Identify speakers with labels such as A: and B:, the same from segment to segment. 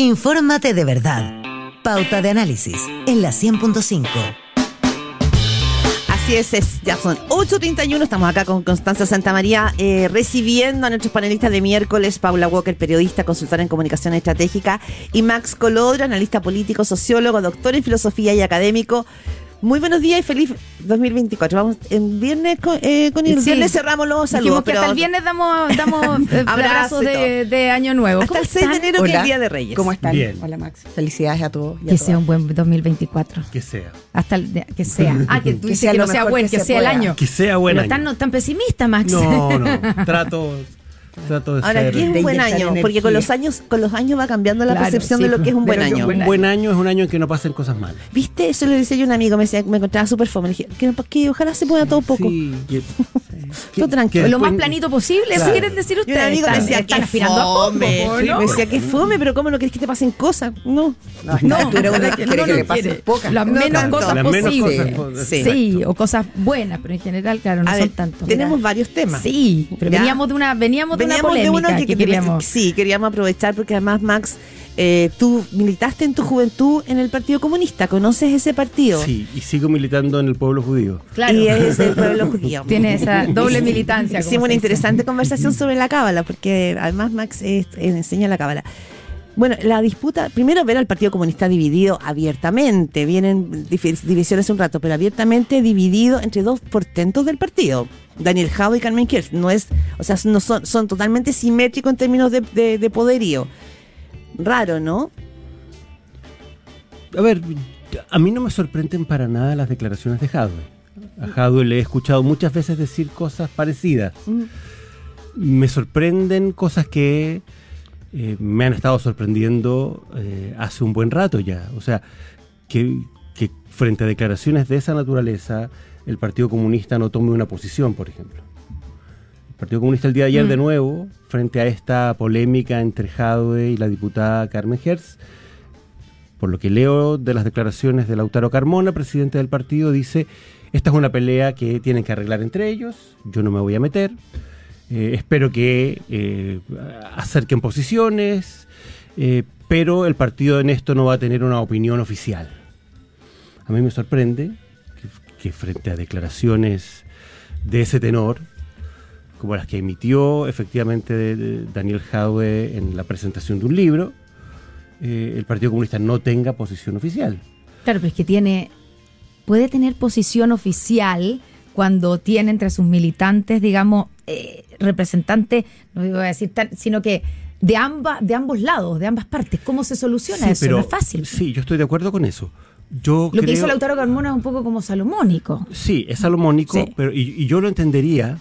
A: Infórmate de verdad. Pauta de análisis en la 100.5.
B: Así es, es, ya son 8.31, estamos acá con Constanza Santamaría eh, recibiendo a nuestros panelistas de miércoles, Paula Walker, periodista, consultora en comunicación estratégica, y Max Colodro, analista político, sociólogo, doctor en filosofía y académico. Muy buenos días y feliz 2024. Vamos en viernes con, eh, con el
C: Sí.
B: viernes cerramos los saludos.
C: Dijimos que
B: pero
C: hasta el viernes damos, damos eh,
B: Abrazo
C: abrazos de, de Año Nuevo.
B: hasta
C: ¿Cómo
B: el 6 de enero que es
D: Hola.
B: el Día de Reyes.
D: ¿Cómo están?
E: Bien.
D: Hola Max. Felicidades a todos. a
C: Que sea
D: todas.
C: un buen 2024.
E: Que sea.
C: Hasta el de- que sea. Ah, que tú
D: Que
C: dices
D: sea
C: que no sea bueno,
D: que
C: que
D: se
C: sea el año.
E: Que sea buen
C: Pero
E: año.
C: tan, no, tan pesimista, Max.
E: No, no. Trato, trato de
B: Ahora,
E: ser.
B: ¿qué es un buen año?
D: energía.
B: Porque con los años, con los años va cambiando la
C: Claro,
B: percepción
C: sí,
B: de lo que es un buen año.
E: Un buen año es un año en que no pasen cosas malas.
B: ¿Viste? Eso le decía yo a un amigo, me decía me encontraba súper fome. Le dije, que ojalá se pueda todo poco.
E: Sí. que-
B: Todo tranquilo.
C: Lo más
E: después-
C: planito posible, eso
E: Claro.
C: quieren decir
B: Y un
C: ustedes.
B: amigo me decía,
C: están
B: que
C: aspirando a poco,
B: fome.
C: ¿no?
B: Sí, Me decía, que fome, pero ¿cómo no querés que te pasen cosas? No.
D: No, a uno
C: no,
D: quiere
C: no
D: que le pasen pocas.
C: Las
B: No
C: menos cosas posibles.
B: Sí.
C: Sí, o cosas buenas, pero en general, claro, no
B: A
C: son
B: ver,
C: tanto.
B: tenemos varios temas.
C: Sí, pero
B: ¿Ya?
C: veníamos de una, veníamos de
B: Veníamos
C: una
B: de
C: polémica
B: uno que,
C: que, queríamos.
B: Sí, queríamos aprovechar porque además, Max, eh, tú militaste en tu juventud en el Partido Comunista. ¿Conoces ese partido?
E: Sí, y sigo militando en el pueblo judío.
C: Claro.
B: Y es el pueblo judío.
C: Tiene esa doble militancia.
B: Hicimos una interesante conversación sobre la cábala, porque además Max eh, enseña la cábala. Bueno, la disputa, primero ver al Partido Comunista dividido abiertamente, vienen divisiones un rato, pero abiertamente dividido entre dos portentos del partido, Daniel Jau y Carmen Kirch. No es, o sea, no son, son totalmente simétricos en términos de, de- de poderío. Raro, ¿no?
E: A ver, a mí no me sorprenden para nada las declaraciones de Jadwe. A Jadwe le he escuchado muchas veces decir cosas parecidas. Me sorprenden cosas que eh, me han estado sorprendiendo eh, hace un buen rato ya. O sea, que, que frente a declaraciones de esa naturaleza, el Partido Comunista no tome una posición, por ejemplo. El Partido Comunista el día de ayer, de nuevo, frente a esta polémica entre Jadwe y la diputada Carmen Hertz, por lo que leo de las declaraciones de Lautaro Carmona, presidente del partido, dice, esta es una pelea que tienen que arreglar entre ellos, yo no me voy a meter, eh, espero que eh, acerquen posiciones, eh, pero el partido en esto no va a tener una opinión oficial. A mí me sorprende que, que frente a declaraciones de ese tenor, como las que emitió efectivamente de- de Daniel Jadwe en la presentación de un libro, eh, el Partido Comunista no tenga posición oficial.
C: Claro, pero es que tiene. Puede tener posición oficial cuando tiene entre sus militantes, digamos, eh, representantes, no a decir tan, sino que de ambas, de ambos lados, de ambas partes. ¿Cómo se soluciona
E: Sí,
C: eso? no es fácil.
E: Sí, yo estoy de acuerdo con eso. Yo
C: Lo que hizo Lautaro Carmona es un poco como salomónico.
E: Sí, es salomónico,
C: Sí.
E: pero y, y yo lo entendería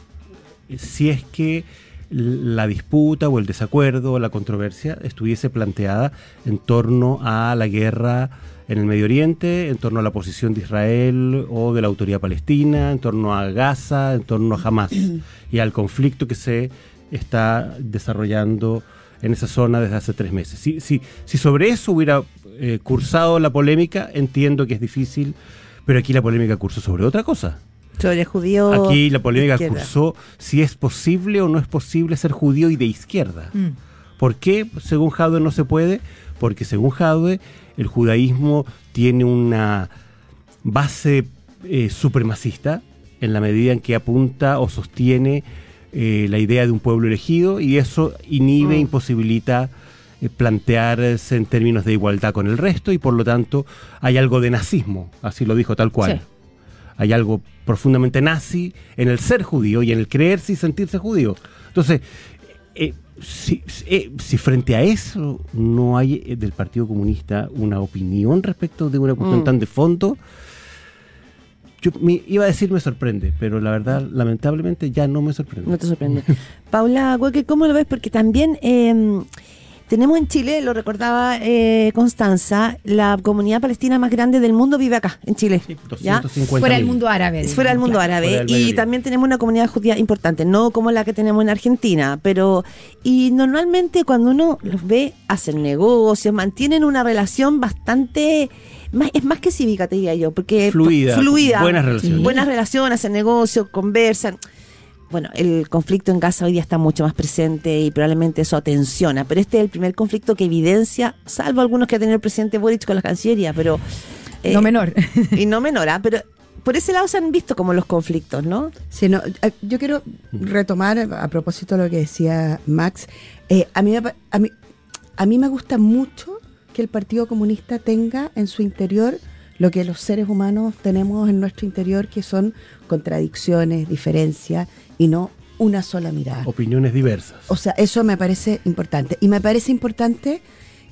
E: si es que la disputa o el desacuerdo o la controversia estuviese planteada en torno a la guerra en el Medio Oriente, en torno a la posición de Israel o de la autoridad palestina, en torno a Gaza, en torno a Hamas y al conflicto que se está desarrollando en esa zona desde hace tres meses. Si, sobre eso hubiera eh, cursado la polémica, entiendo que es difícil, pero aquí la polémica cursó sobre otra cosa.
B: Sobre judío.
E: Aquí la polémica cursó si es posible o no es posible ser judío y de izquierda.
C: Mm.
E: ¿Por qué, según Jadwe, no se puede? Porque según Jadwe, el judaísmo tiene una base eh, supremacista en la medida en que apunta o sostiene eh, la idea de un pueblo elegido y eso inhibe,
B: Mm.
E: imposibilita eh, plantearse en términos de igualdad con el resto y por lo tanto hay algo de nazismo, así lo dijo tal cual.
C: Sí.
E: Hay algo profundamente nazi en el ser judío y en el creerse y sentirse judío. Entonces, eh, si, eh, si frente a eso no hay eh, del Partido Comunista una opinión respecto de una cuestión
B: Mm.
E: tan de fondo, yo me, iba a decir me sorprende, pero la verdad, lamentablemente, ya no me sorprende.
B: No te sorprende. Paula Hueque, ¿cómo lo ves? Porque también eh, tenemos en Chile, lo recordaba eh, Constanza, la comunidad palestina más grande del mundo vive acá, en Chile.
E: Sí,
B: ¿ya?
E: 250
C: Fuera del mundo árabe.
B: Es fuera del mundo
C: digamos,
B: árabe y también tenemos una comunidad judía importante, no como la que tenemos en Argentina, pero y normalmente cuando uno los ve hacen negocios, mantienen una relación bastante más, es más que cívica te diría yo, porque
E: Fluida,
B: fluida,
E: buenas relaciones.
B: buenas relaciones, hacen negocios, conversan. Bueno, el conflicto en Gaza hoy día está mucho más presente y probablemente eso atensiona, pero este es el primer conflicto que evidencia, salvo algunos que ha tenido el presidente Boric con la Cancillería, pero... eh,
C: no menor.
B: y no menor, ¿ah? pero por ese lado se han visto como los conflictos, ¿no?
D: Sí, no, eh, yo quiero retomar a propósito de lo que decía Max. Eh, a, mí, me pa- a, mí, a mí me gusta mucho que el Partido Comunista tenga en su interior lo que los seres humanos tenemos en nuestro interior, que son contradicciones, diferencias y no una sola mirada.
E: Opiniones diversas.
D: O sea, eso me parece importante. Y me parece importante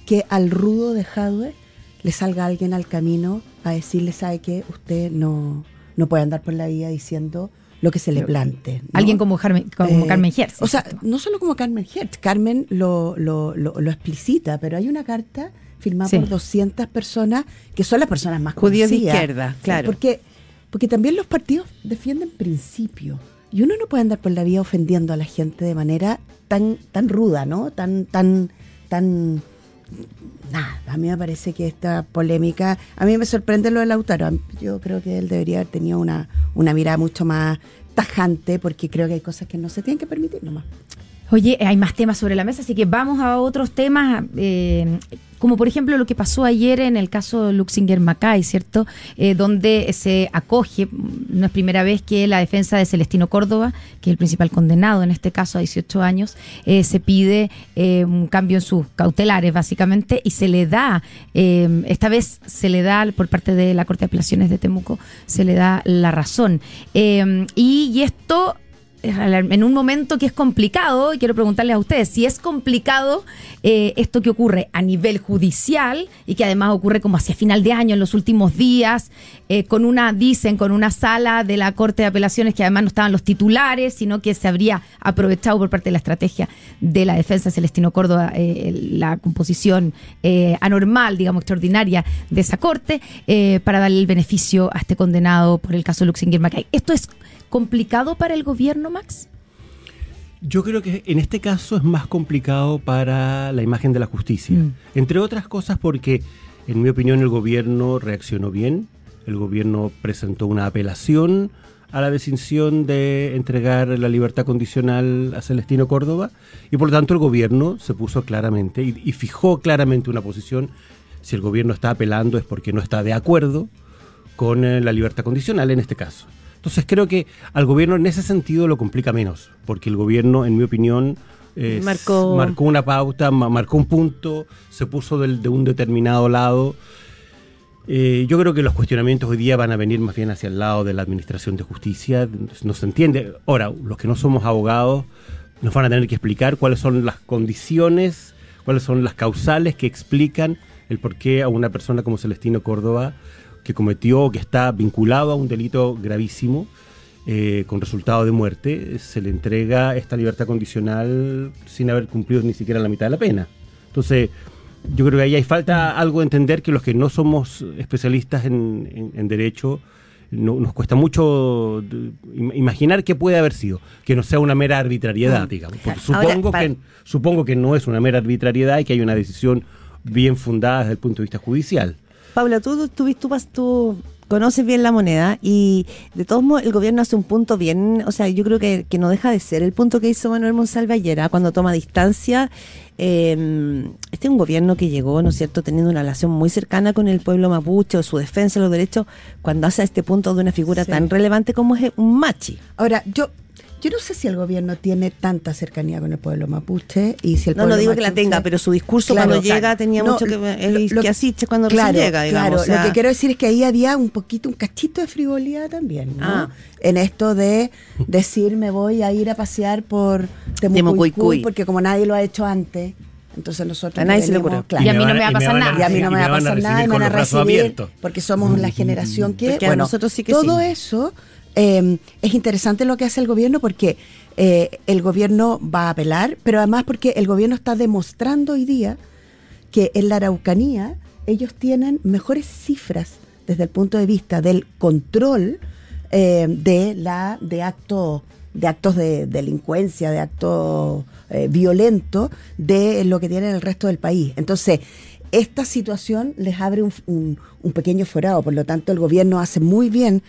D: que al rudo de Jadwe le salga alguien al camino a decirle, ¿sabe qué? Usted no, no puede andar por la vida diciendo lo que se le plante. ¿no?
C: Alguien como, Carmen, como
D: Eh,
C: Carmen Hertz.
D: O sea, no solo como Carmen Hertz, Carmen lo, lo, lo, lo explicita, pero hay una carta firmada
C: Sí.
D: por 200 personas que son las personas más
B: Judíos de izquierda, claro.
D: Porque, porque también los partidos defienden principios. Y uno no puede andar por la vida ofendiendo a la gente de manera tan, tan ruda, ¿no? Tan, tan, tan. Nada, a mí me parece que esta polémica. A mí me sorprende lo de Lautaro. Yo creo que él debería haber tenido una, una mirada mucho más tajante, porque creo que hay cosas que no se tienen que permitir nomás.
C: Oye, hay más temas sobre la mesa, así que vamos a otros temas, eh, como por ejemplo lo que pasó ayer en el caso Luxinger Macay, ¿cierto? Eh, donde se acoge, no es primera vez que la defensa de Celestino Córdoba, que es el principal condenado en este caso a 18 años, eh, se pide un cambio en sus cautelares, básicamente, y se le da, esta vez se le da por parte de la Corte de Apelaciones de Temuco, se le da la razón. Y esto en un momento que es complicado, y quiero preguntarles a ustedes si es complicado eh, esto que ocurre a nivel judicial y que además ocurre como hacia final de año, en los últimos días, eh, con una, dicen, con una sala de la Corte de Apelaciones que además no estaban los titulares, sino que se habría aprovechado por parte de la estrategia de la defensa de Celestino Córdoba eh, la composición anormal, digamos, extraordinaria de esa Corte para darle el beneficio a este condenado por el caso Luxinger Macay. ¿Esto es complicado para el gobierno, Max?
E: Yo creo que en este caso es más complicado para la imagen de la justicia.
C: Mm.
E: Entre otras cosas porque, en mi opinión, el gobierno reaccionó bien. El gobierno presentó una apelación a la decisión de entregar la libertad condicional a Celestino Córdoba y por lo tanto el gobierno se puso claramente y, y fijó claramente una posición. Si el gobierno está apelando es porque no está de acuerdo con eh, la libertad condicional en este caso. Entonces creo que al gobierno en ese sentido lo complica menos, porque el gobierno, en mi opinión, eh,
B: Marcó-
E: marcó una pauta, ma- marcó un punto, se puso del- de un determinado lado. Eh, yo creo que los cuestionamientos hoy día van a venir más bien hacia el lado de la Administración de Justicia. No se entiende. Ahora, los que no somos abogados nos van a tener que explicar cuáles son las condiciones, cuáles son las causales que explican el por qué a una persona como Celestino Córdoba, que cometió o que está vinculado a un delito gravísimo, eh, con resultado de muerte, se le entrega esta libertad condicional sin haber cumplido ni siquiera la mitad de la pena. Entonces, yo creo que ahí hay falta algo de entender que los que no somos especialistas en, en- en derecho, no- nos cuesta mucho imaginar qué puede haber sido, que no sea una mera arbitrariedad, digamos. Porque
B: Ahora,
E: supongo, que, supongo que no es una mera arbitrariedad y que hay una decisión bien fundada desde el punto de vista judicial.
B: Paula, tú, tú, tú, conoces bien la moneda y de todos modos el gobierno hace un punto bien, o sea, yo creo que, que no deja de ser el punto que hizo Manuel Monsalve ayer, ¿ah? cuando toma distancia. eh, este es un gobierno que llegó, ¿no es cierto?, teniendo una relación muy cercana con el pueblo mapuche o su defensa de los derechos, cuando hace a este punto de una figura
D: Sí.
B: tan relevante como es un machi.
D: Ahora, yo, yo no sé si el gobierno tiene tanta cercanía con el pueblo mapuche y si el
B: No, no
D: pueblo
B: digo que la tenga, pero su discurso
D: Claro,
B: cuando
D: claro.
B: llega tenía
D: No,
B: mucho que el
D: lo-
B: que así cuando
D: claro,
B: llega, digamos.
D: Claro,
B: o sea,
D: lo que quiero decir es que ahí había un poquito, un cachito de frivolidad también, ¿no?
B: Ah.
D: En esto de decir me voy a ir a pasear por
B: Temucuicui.
D: Porque como nadie lo ha hecho antes, entonces nosotros
B: A nadie se le
D: claro.
C: Y a mí no me va a pasar nada.
D: Y a mí no me va a pasar nada me van a recibir porque somos la generación que,
B: Porque a
D: bueno,
B: nosotros sí que
D: todo
B: sí.
D: eso eh, es interesante lo que hace el gobierno porque eh, el gobierno va a apelar, pero además porque el gobierno está demostrando hoy día que en la Araucanía ellos tienen mejores cifras desde el punto de vista del control eh, de la de actos de actos de delincuencia, de actos eh, violentos de lo que tiene el resto del país. Entonces, esta situación les abre un pequeño forado, por lo tanto el gobierno hace muy bien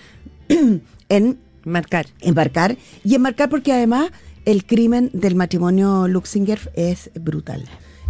D: en
B: Marcar.
D: Enmarcar. Y enmarcar porque además el crimen del matrimonio Luxinger es brutal.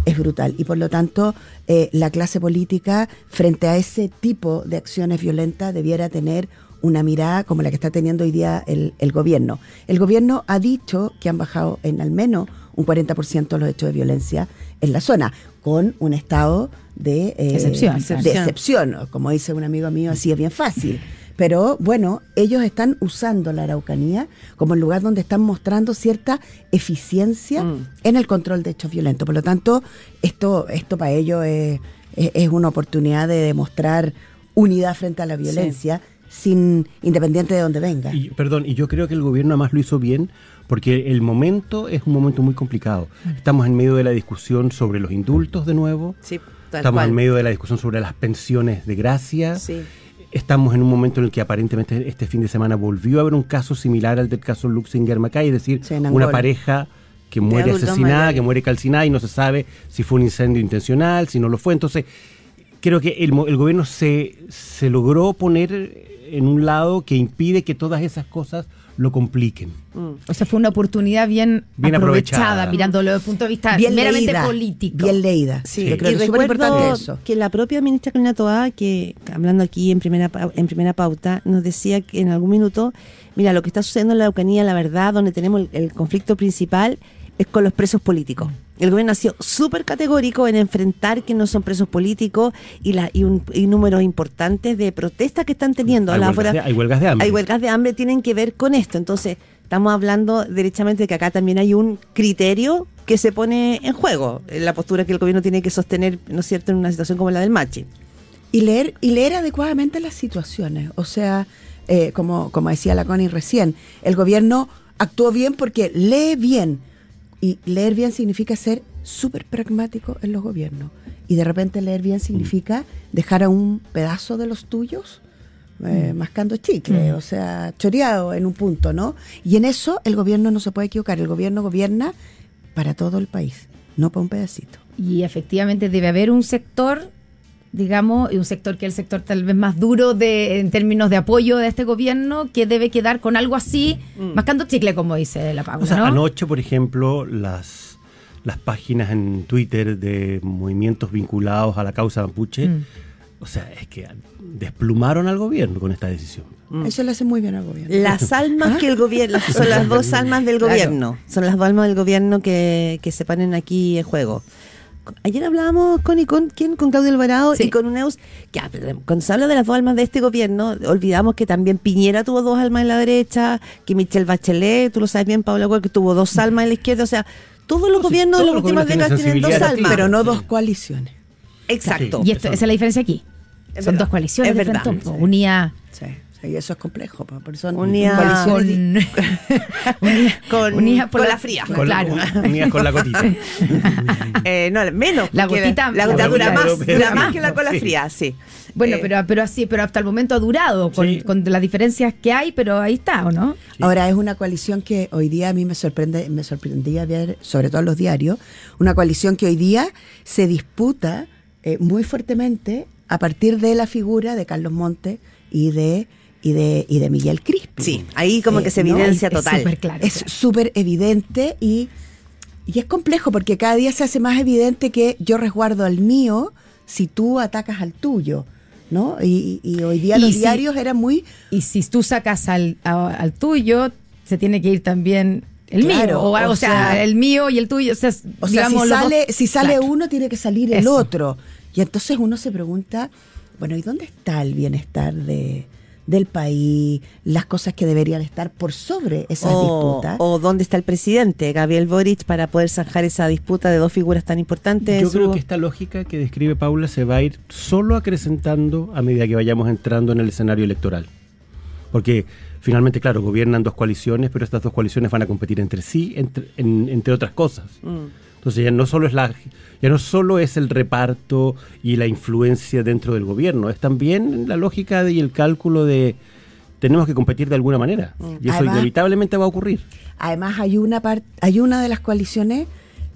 D: Es brutal. Y por lo tanto, eh, la clase política, frente a ese tipo de acciones violentas, debiera tener una mirada como la que está teniendo hoy día el, el gobierno. El gobierno ha dicho que han bajado en al menos un 40% los hechos de violencia en la zona, con un estado de eh,
C: Excepción.
D: de
B: Excepción.
D: excepción. Como dice un amigo mío, así es bien fácil. Pero bueno, ellos están usando la Araucanía como el lugar donde están mostrando cierta eficiencia
B: Mm.
D: en el control de hechos violentos. Por lo tanto, esto, esto para ellos es, es- es una oportunidad de demostrar unidad frente a la violencia, sin independiente de dónde venga.
E: Y, perdón, y yo creo que el gobierno además lo hizo bien porque el momento es un momento muy complicado. Estamos en medio de la discusión sobre los indultos de nuevo.
B: Sí, tal
E: Estamos
B: cual.
E: en medio de la discusión sobre las pensiones de gracia.
B: Sí.
E: Estamos en un momento en el que aparentemente este fin de semana volvió a haber un caso similar al del caso Luxinger Macay, es decir,
D: Sí,
E: una pareja que muere asesinada, que muere calcinada y no se sabe si fue un incendio intencional, si no lo fue. Entonces, creo que el, el gobierno se, se logró poner en un lado que impide que todas esas cosas lo compliquen.
C: O sea, fue una oportunidad bien,
E: Bien
C: aprovechada,
E: aprovechada.
C: mirándolo desde el punto de vista
D: bien
C: meramente
D: leída,
C: político.
D: Bien leída.
B: Sí,
D: Yo creo
B: y
D: que es importante eso.
B: que la propia ministra Carolina Toá, que hablando aquí en primera pa- en primera pauta, nos decía que en algún minuto, mira, lo que está sucediendo en la Araucanía, la verdad, donde tenemos el, el conflicto principal es con los presos políticos. El gobierno ha sido súper categórico en enfrentar que no son presos políticos y, la, y un y números importantes de protestas que están teniendo.
E: Hay
B: a la
E: huelgas
B: afuera-
E: de- hay huelgas de hambre.
B: Hay huelgas de hambre, tienen que ver con esto. Entonces, estamos hablando derechamente de que acá también hay un criterio que se pone en juego, en la postura que el gobierno tiene que sostener, ¿no es cierto?, en una situación como la del Machi.
D: y leer y leer adecuadamente las situaciones. O sea, eh, como, como decía la Connie recién, el gobierno actuó bien porque lee bien. Y leer bien significa ser súper pragmático en los gobiernos. Y de repente leer bien significa dejar a un pedazo de los tuyos eh, mascando chicle, o sea, choreado en un punto, ¿no? Y en eso el gobierno no se puede equivocar. El gobierno gobierna para todo el país, no para un pedacito.
C: Y efectivamente debe haber un sector, digamos, y un sector que es el sector tal vez más duro de en términos de apoyo de este gobierno, que debe quedar con algo así, mascando chicle, como dice la Paula,
E: O sea,
C: ¿no?
E: anoche, por ejemplo, las, las páginas en Twitter de movimientos vinculados a la causa mapuche,
C: Mm.
E: o sea, es que desplumaron al gobierno con esta decisión.
D: Eso le hace muy bien al gobierno.
B: Las almas que el gobierno, son las dos almas del
C: Claro.
B: gobierno, son las dos almas del gobierno que, que se ponen aquí en juego. Ayer hablábamos con, y con quién, con Claudio Alvarado
C: Sí.
B: y con Uneus, que cuando se habla de las dos almas de este gobierno, olvidamos que también Piñera tuvo dos almas en la derecha, que Michelle Bachelet, tú lo sabes bien, Paula Güell, que tuvo dos almas en la izquierda, o sea, todos los gobiernos de
E: todos
B: las
E: los
B: últimas décadas
E: tienen
B: dos almas.
D: pero no dos coaliciones.
B: Exacto.
C: y esto, esa es la diferencia aquí.
B: Es
C: Son
B: verdad.
C: dos coaliciones
B: Es
C: de
B: verdad.
C: frente,
B: Sí.
C: unía
D: Sí, eso es complejo. po, Por eso
B: Unía-
C: con, unía,
B: Con-
C: unía por
B: con la fría.
E: Con la-
C: Claro.
E: unidas con la cotita.
B: Eh, no, menos.
C: La gotita-
B: la
C: la
B: gotita dura
C: gotita
B: más,
E: europea.
B: dura más que la cola
E: Sí.
B: fría, sí.
C: Bueno,
B: Eh,
C: pero, pero así, pero hasta el momento ha durado con,
E: Sí.
C: con las diferencias que hay, pero ahí está, ¿o no?
D: Ahora es una coalición que hoy día a mí me sorprende, me sorprendía ver, sobre todo en los diarios, una coalición que hoy día se disputa eh, muy fuertemente a partir de la figura de Carlos Monte y de y de y de Miguel Crispi.
B: Sí, ahí como
D: Eh,
B: que se
D: ¿no?
B: evidencia
C: Es
B: total.
C: súper claro.
D: Es súper evidente y, y es complejo porque cada día se hace más evidente que yo resguardo al mío si tú atacas al tuyo, ¿no? Y, y hoy día
C: Y
D: los
C: si-
D: diarios eran muy
C: Y si tú sacas al, a- al tuyo, se tiene que ir también el
D: Claro,
C: mío. O,
D: o
C: o sea,
D: sea-
C: el mío y el tuyo. O sea,
D: O sea,
C: digamos,
D: si
C: dos-
D: sale, si sale
C: Claro.
D: uno, tiene que salir el
C: Eso.
D: otro. Y entonces uno se pregunta, bueno, ¿y dónde está el bienestar de, del país? Las cosas que deberían estar por sobre esas
B: O,
D: disputas.
B: o dónde está el presidente, Gabriel Boric, para poder zanjar esa disputa de dos figuras tan importantes.
E: Yo
B: su-
E: creo que esta lógica que describe Paula se va a ir solo acrecentando a medida que vayamos entrando en el escenario electoral. Porque finalmente, claro, gobiernan dos coaliciones, pero estas dos coaliciones van a competir entre sí, entre, en- entre otras cosas.
B: Mm.
E: Entonces ya no solo es la ya no solo es el reparto y la influencia dentro del gobierno, es también la lógica de- y el cálculo de tenemos que competir de alguna manera. Y eso
D: Además-
E: inevitablemente va a ocurrir.
D: Además, hay una, par- hay una de las coaliciones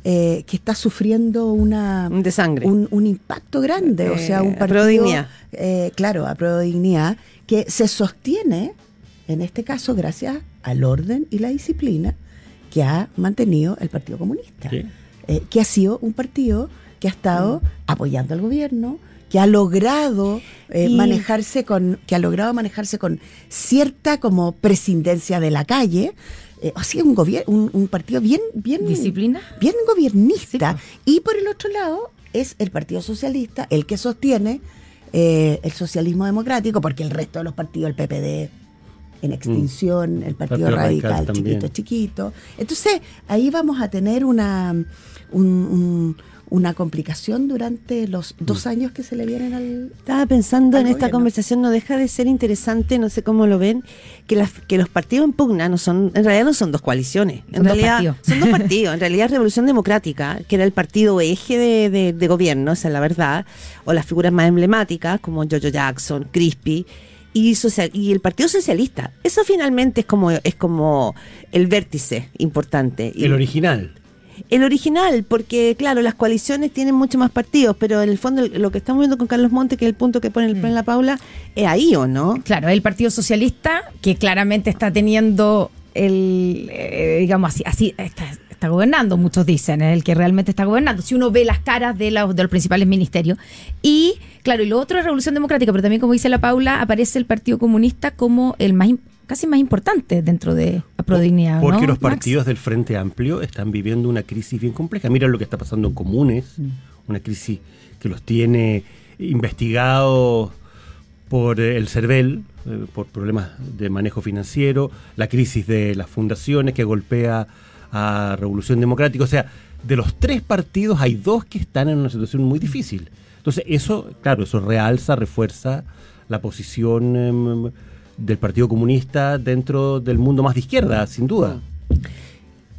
D: eh, que está sufriendo una,
B: Un desangre.
D: un, un impacto grande. o
B: Eh,
D: sea, un
B: a
D: partido.
B: de dignidad.
D: eh, claro, a prueba de dignidad, que se sostiene en este caso gracias al orden y la disciplina que ha mantenido el Partido Comunista,
E: Sí.
D: Eh, que ha sido un partido que ha estado apoyando al gobierno, que ha logrado eh,
B: Y-
D: manejarse con, que ha logrado manejarse con cierta como presidencia de la calle. Eh, ha sido un, un, un partido bien, bien
C: ¿Disciplina?
D: bien gobiernista.
C: Sí,
D: y por el otro lado es el Partido Socialista el que sostiene eh, el socialismo democrático, porque el resto de los partidos, el PPD en extinción, el Partido,
E: Mm. Partido Radical
D: Radical, chiquito, chiquito. Entonces, ahí vamos a tener una, un- un- una complicación durante los
E: Mm.
D: dos años que se le vienen al...
B: Estaba pensando
D: al
B: en esta conversación, no deja de ser interesante, no sé cómo lo ven, que, las, que los partidos en pugna no son, en realidad no son dos coaliciones, en
C: Son dos
B: realidad
C: partidos.
B: son dos partidos, en realidad Revolución Democrática, que era el partido eje de, de- de gobierno, esa es la verdad, o las figuras más emblemáticas como Jojo Jackson, Crispy, y, social- y el Partido Socialista. Eso finalmente es como, es como el vértice importante. Y-
E: El original.
B: El original, porque claro, las coaliciones tienen mucho más partidos, pero en el fondo lo que estamos viendo con Carlos Monte, que es el punto que pone el plan La Paula, es ahí o no.
C: Claro, el Partido Socialista, que claramente está teniendo el, eh, digamos así, así está, está gobernando, muchos dicen, es el que realmente está gobernando, si uno ve las caras de los, de los principales ministerios. Y, claro, y lo otro es Revolución Democrática, pero también, como dice la Paula, aparece el Partido Comunista como el más, casi más importante dentro de la Prodignidad.
E: Porque
C: ¿no,
E: los
C: Max?
E: partidos del Frente Amplio están viviendo una crisis bien compleja. Mira lo que está pasando en comunes, una crisis que los tiene investigados por eh, el CERVEL, eh, por problemas de manejo financiero, la crisis de las fundaciones que golpea a Revolución Democrática. O sea, de los tres partidos hay dos que están en una situación muy difícil. Entonces, eso, claro, eso realza, refuerza la posición em, del Partido Comunista dentro del mundo más de izquierda, sin duda.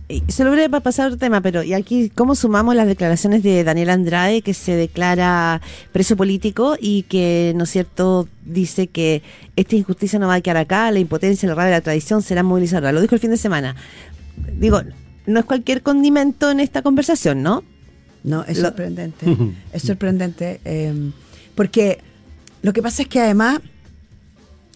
B: Y Se lo breve para pasar a otro tema, pero y aquí, ¿cómo sumamos las declaraciones de Daniel Andrade, que se declara preso político y que, ¿no es cierto?, dice que esta injusticia no va a quedar acá, la impotencia, la rabia, la tradición serán movilizadoras. Lo dijo el fin de semana. Digo, no es cualquier condimento en esta conversación, ¿no?
D: No, es
B: Lo-
D: sorprendente. es sorprendente. eh, porque lo que pasa es que además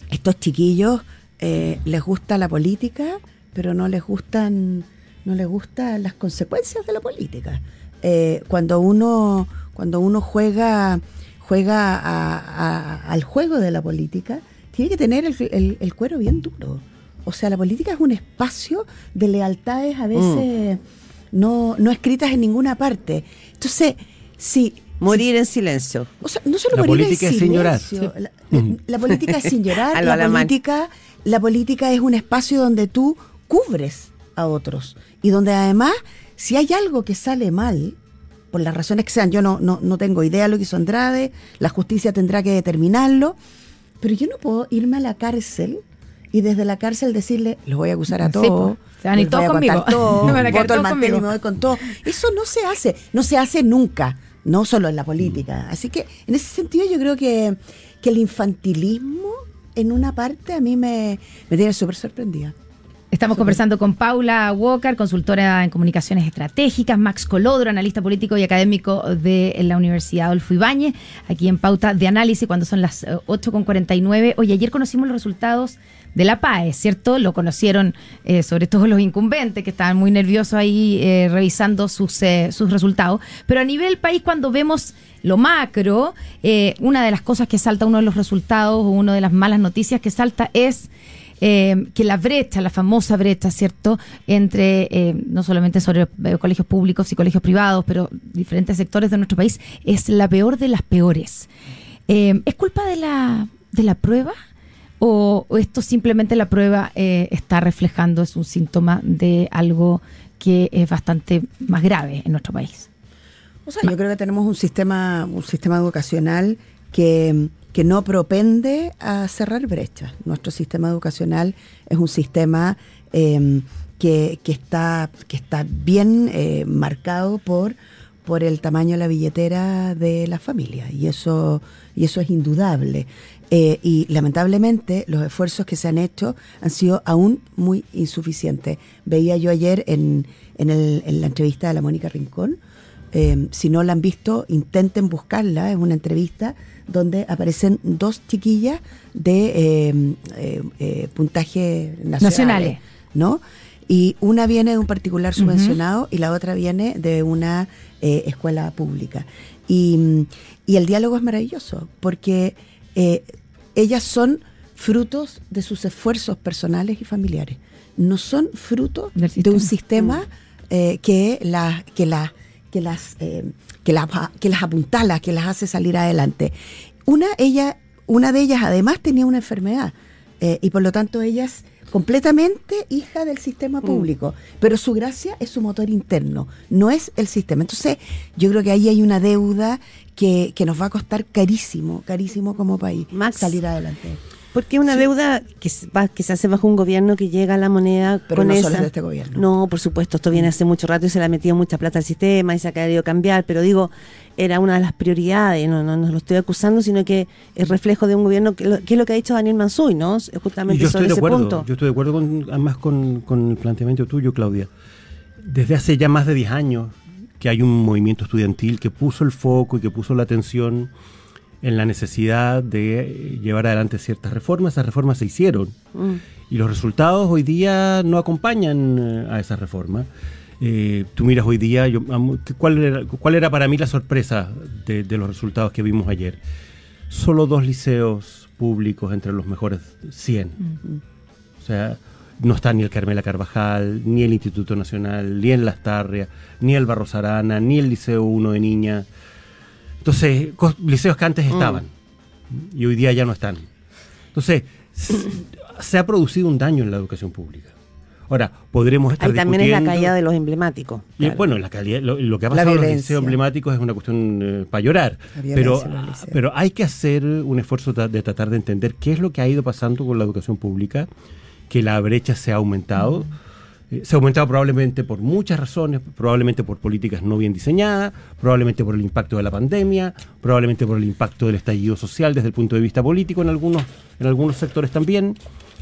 D: estos chiquillos eh, les gusta la política, pero no les gustan, no les gustan las consecuencias de la política. Eh, cuando uno, cuando uno juega, juega a- a- al juego de la política, tiene que tener el, el- el cuero bien duro. O sea, la política es un espacio de lealtades a veces no, no escritas en ninguna parte. Entonces, si
B: Morir en silencio.
D: o sea, no solo
E: La
D: morir en
E: política es sin llorar.
D: silencio. La, la- la política es sin llorar. La política, la política es un espacio donde tú cubres a otros y donde además, si hay algo que sale mal, por las razones que sean, yo no, no, no tengo idea de lo que hizo Andrade, la justicia tendrá que determinarlo, pero yo no puedo irme a la cárcel y desde la cárcel decirle, los voy a acusar a
C: Sí,
D: todos.
C: po. Se van
D: voy
C: todos
D: contar
C: conmigo.
D: todo,
C: Me
D: el y
C: conmigo.
D: me voy con todo. Eso no se hace, no se hace nunca, no solo en la política. Así que en ese sentido yo creo que, que el infantilismo en una parte a mí me, me tiene súper sorprendida.
C: Estamos conversando con Paula Walker, consultora en comunicaciones estratégicas, Max Colodro, analista político y académico de la Universidad Adolfo Ibáñez, aquí en Pauta de Análisis cuando son las eh, 8.49. Oye, ayer conocimos los resultados de la PAE, ¿cierto? Lo conocieron eh, sobre todo los incumbentes que estaban muy nerviosos ahí eh, revisando sus, eh, sus resultados. Pero a nivel país, cuando vemos lo macro, eh, una de las cosas que salta, uno de los resultados o una de las malas noticias que salta es que la brecha, la famosa brecha, ¿cierto?, entre no solamente sobre colegios públicos y colegios privados, pero diferentes sectores de nuestro país, es la peor de las peores. ¿Es culpa de la, de la prueba? ¿O, esto simplemente la prueba eh, está reflejando, es un síntoma de algo que es bastante más grave en nuestro país?
D: O sea, yo creo que tenemos un sistema, un sistema educacional que, que no propende a cerrar brechas. Nuestro sistema educacional es un sistema eh, que, que está, que está bien eh, marcado por, por el tamaño de la billetera de la familia. Y eso, y eso es indudable. Eh, y lamentablemente los esfuerzos que se han hecho han sido aún muy insuficientes. Veía yo ayer en, en, el- en la entrevista de la Mónica Rincón eh, si no la han visto, intenten buscarla. Es una entrevista donde aparecen dos chiquillas de eh, puntaje nacionales,
C: Nacionales.
D: ¿no? Y una viene de un particular subvencionado y la otra viene de una escuela pública. Y, y el diálogo es maravilloso porque eh, ellas son frutos de sus esfuerzos personales y familiares. No son frutos
C: Del
D: de un
C: sistema.
D: sistema eh, que, las que, las que, las, eh, que, las, que las apuntala, que las hace salir adelante. Una, ella, una de ellas además tenía una enfermedad eh, y por lo tanto ella es completamente hija del sistema público, pero su gracia es su motor interno, no es el sistema. Entonces yo creo que ahí hay una deuda que, que nos va a costar carísimo, carísimo como país
B: Max.
D: salir adelante.
B: Porque es una deuda que se, va- que se hace bajo un gobierno que llega a la moneda
D: Pero
B: con
D: no
B: esa.
D: solo es de este gobierno. Mm.
B: No, por supuesto, esto viene hace mucho rato y se le ha metido mucha plata al sistema y se ha querido cambiar, pero digo, era una de las prioridades, no, no, no lo estoy acusando, sino que es reflejo de un gobierno, que, lo- que es lo que ha dicho Daniel Mansuy, ¿no?
E: Y
B: Justamente
E: yo
B: sobre
E: estoy de
B: ese
E: acuerdo,
B: punto.
E: yo estoy de acuerdo con, además con, con el planteamiento tuyo, Claudia. Desde hace ya más de 10 años que hay un movimiento estudiantil que puso el foco y que puso la atención en la necesidad de llevar adelante ciertas reformas. Esas reformas se hicieron
B: Mm.
E: y los resultados hoy día no acompañan eh, a esas reformas. Eh, tú miras hoy día, yo, ¿cuál, era, ¿cuál era para mí la sorpresa de, de los resultados que vimos ayer? Solo dos liceos públicos entre los mejores 100. O sea, no está ni el Carmela Carvajal, ni el Instituto Nacional, ni el Las Tarrias, ni el Barros Arana, ni el Liceo 1 de Niña. Entonces, liceos que antes estaban y hoy día ya no están. Entonces, se ha producido un daño en la educación pública. Ahora, podremos estar
B: Ahí también es la caída de los emblemáticos.
E: y,
B: claro.
E: bueno, la calidad, lo, lo que ha pasado en los liceos emblemáticos es una cuestión para llorar. Pero, pero hay que hacer un esfuerzo de tratar de entender qué es lo que ha ido pasando con la educación pública, que la brecha se ha aumentado. Eh, se ha aumentado probablemente por muchas razones, probablemente por políticas no bien diseñadas, probablemente por el impacto de la pandemia, probablemente por el impacto del estallido social desde el punto de vista político en algunos, en algunos sectores también.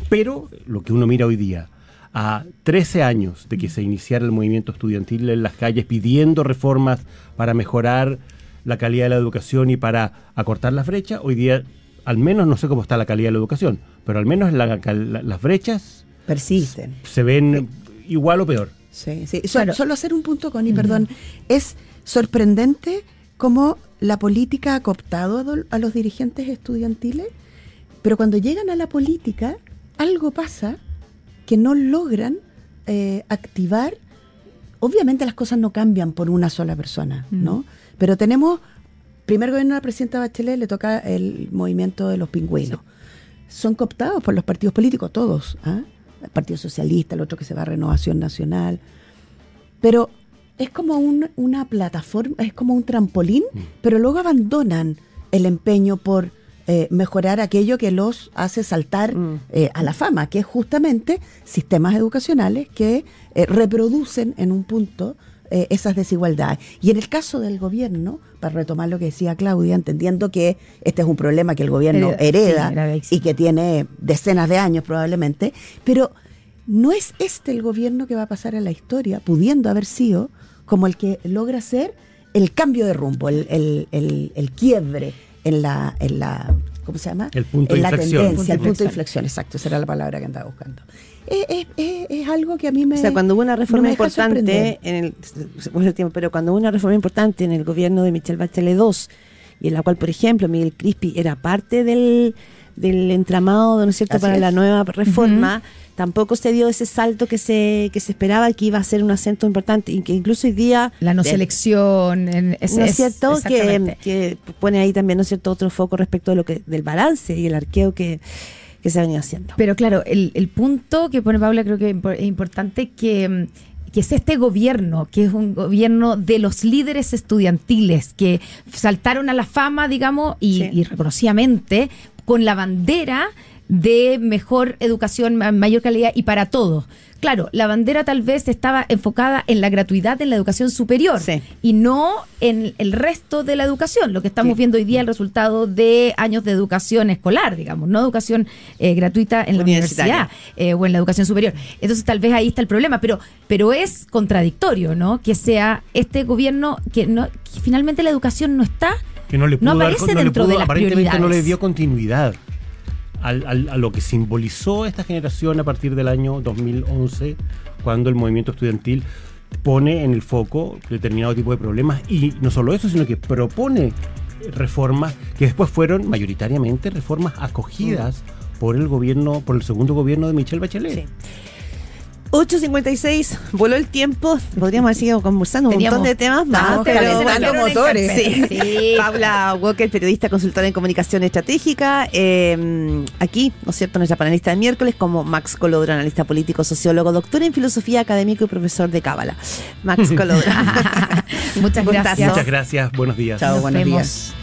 E: Pero lo que uno mira hoy día, a 13 años de que se iniciara el movimiento estudiantil en las calles pidiendo reformas para mejorar la calidad de la educación y para acortar las brechas, hoy día, al menos no sé cómo está la calidad de la educación, pero al menos la las brechas
D: Persisten.
E: se ven igual o peor.
D: Sí, sí. So- Solo hacer un punto, Connie, perdón. Es sorprendente cómo la política ha cooptado a, do- a los dirigentes estudiantiles, pero cuando llegan a la política, algo pasa que no logran eh, activar. Obviamente las cosas no cambian por una sola persona, ¿no? Pero tenemos, primer gobierno de la presidenta Bachelet le toca el movimiento de los pingüinos. Son cooptados por los partidos políticos, todos. ¿ah? El Partido Socialista, el otro que se va a Renovación Nacional. Pero es como un- una plataforma, es como un trampolín, pero luego abandonan el empeño por eh, mejorar aquello que los hace saltar
B: Mm.
D: eh, a la fama, que es justamente sistemas educacionales que eh, reproducen en un punto eh, esas desigualdades. Y en el caso del gobierno, para retomar lo que decía Claudia, entendiendo que este es un problema que el gobierno
C: Hereda-
D: hereda
C: sí, gravísimo.
D: y que tiene decenas de años probablemente, pero no es este el gobierno que va a pasar a la historia, pudiendo haber sido como el que logra ser el cambio de rumbo, el, el- el- el quiebre en la, en la, ¿cómo se llama?
E: El punto
D: en
E: de
D: la
E: inflexión.
D: tendencia, el
C: Punto de
D: punto de inflexión, exacto, esa era la palabra que andaba buscando. Es, es- es- es algo que a mí me...
B: O sea, cuando hubo una reforma importante en el, el tiempo, pero cuando hubo una reforma importante en el gobierno de Michelle Bachelet II, y en la cual, por ejemplo, Miguel Crispi era parte del, del entramado, ¿no es cierto?,
D: Así
B: para
D: es.
B: la nueva reforma, tampoco se dio ese salto que se, que se esperaba que iba a ser un acento importante, y que incluso hoy día...
C: La no
B: de-
C: selección. en- es-
B: ¿No es cierto? Que, que pone ahí también, ¿no es cierto?, otro foco respecto de lo que del balance y el arqueo que, que se ha venido haciendo.
C: Pero claro, el, el punto que pone Paula creo que es importante que, mm, que es este gobierno, que es un gobierno de los líderes estudiantiles que saltaron a la fama, digamos, y,
B: Sí.
C: y reconocidamente con la bandera de mejor educación, ma- mayor calidad y para todos. Claro, la bandera tal vez estaba enfocada en la gratuidad en la educación superior
B: Sí.
C: y no en el resto de la educación. Lo que estamos
B: Sí.
C: viendo hoy día es el resultado de años de educación escolar, digamos, no educación eh, gratuita en la universidad eh, o en la educación superior. Entonces tal vez ahí está el problema, pero, pero es contradictorio, ¿no? Que sea este gobierno que, no, que finalmente la educación no está
E: que no le
C: no
E: pudo dar-
C: aparece
E: no le
C: dentro
E: pudo-
C: de las
E: aparentemente no le
C: prioridades.
E: dio continuidad al- al- a lo que simbolizó esta generación a partir del año 2011 cuando el movimiento estudiantil pone en el foco determinado tipo de problemas. Y no solo eso sino que propone reformas que después fueron mayoritariamente reformas acogidas por el gobierno por el segundo gobierno de Michelle Bachelet.
B: Sí. 8.56, voló el tiempo. Podríamos haber seguido conversando un
C: Teníamos-
B: montón de temas más, pero bueno,
D: motores.
B: Sí.
C: Sí.
B: Paula Walker, periodista, consultora en comunicación estratégica. eh, aquí, ¿no es cierto?, nuestra panelista de miércoles, como Max Colodro, analista político, sociólogo, doctor en filosofía académico y profesor de Cábala. Max Colodro.
C: Muchas gracias.
E: muchas gracias buenos días
D: Chao,
C: Nos
D: buenos
C: vemos.
D: días.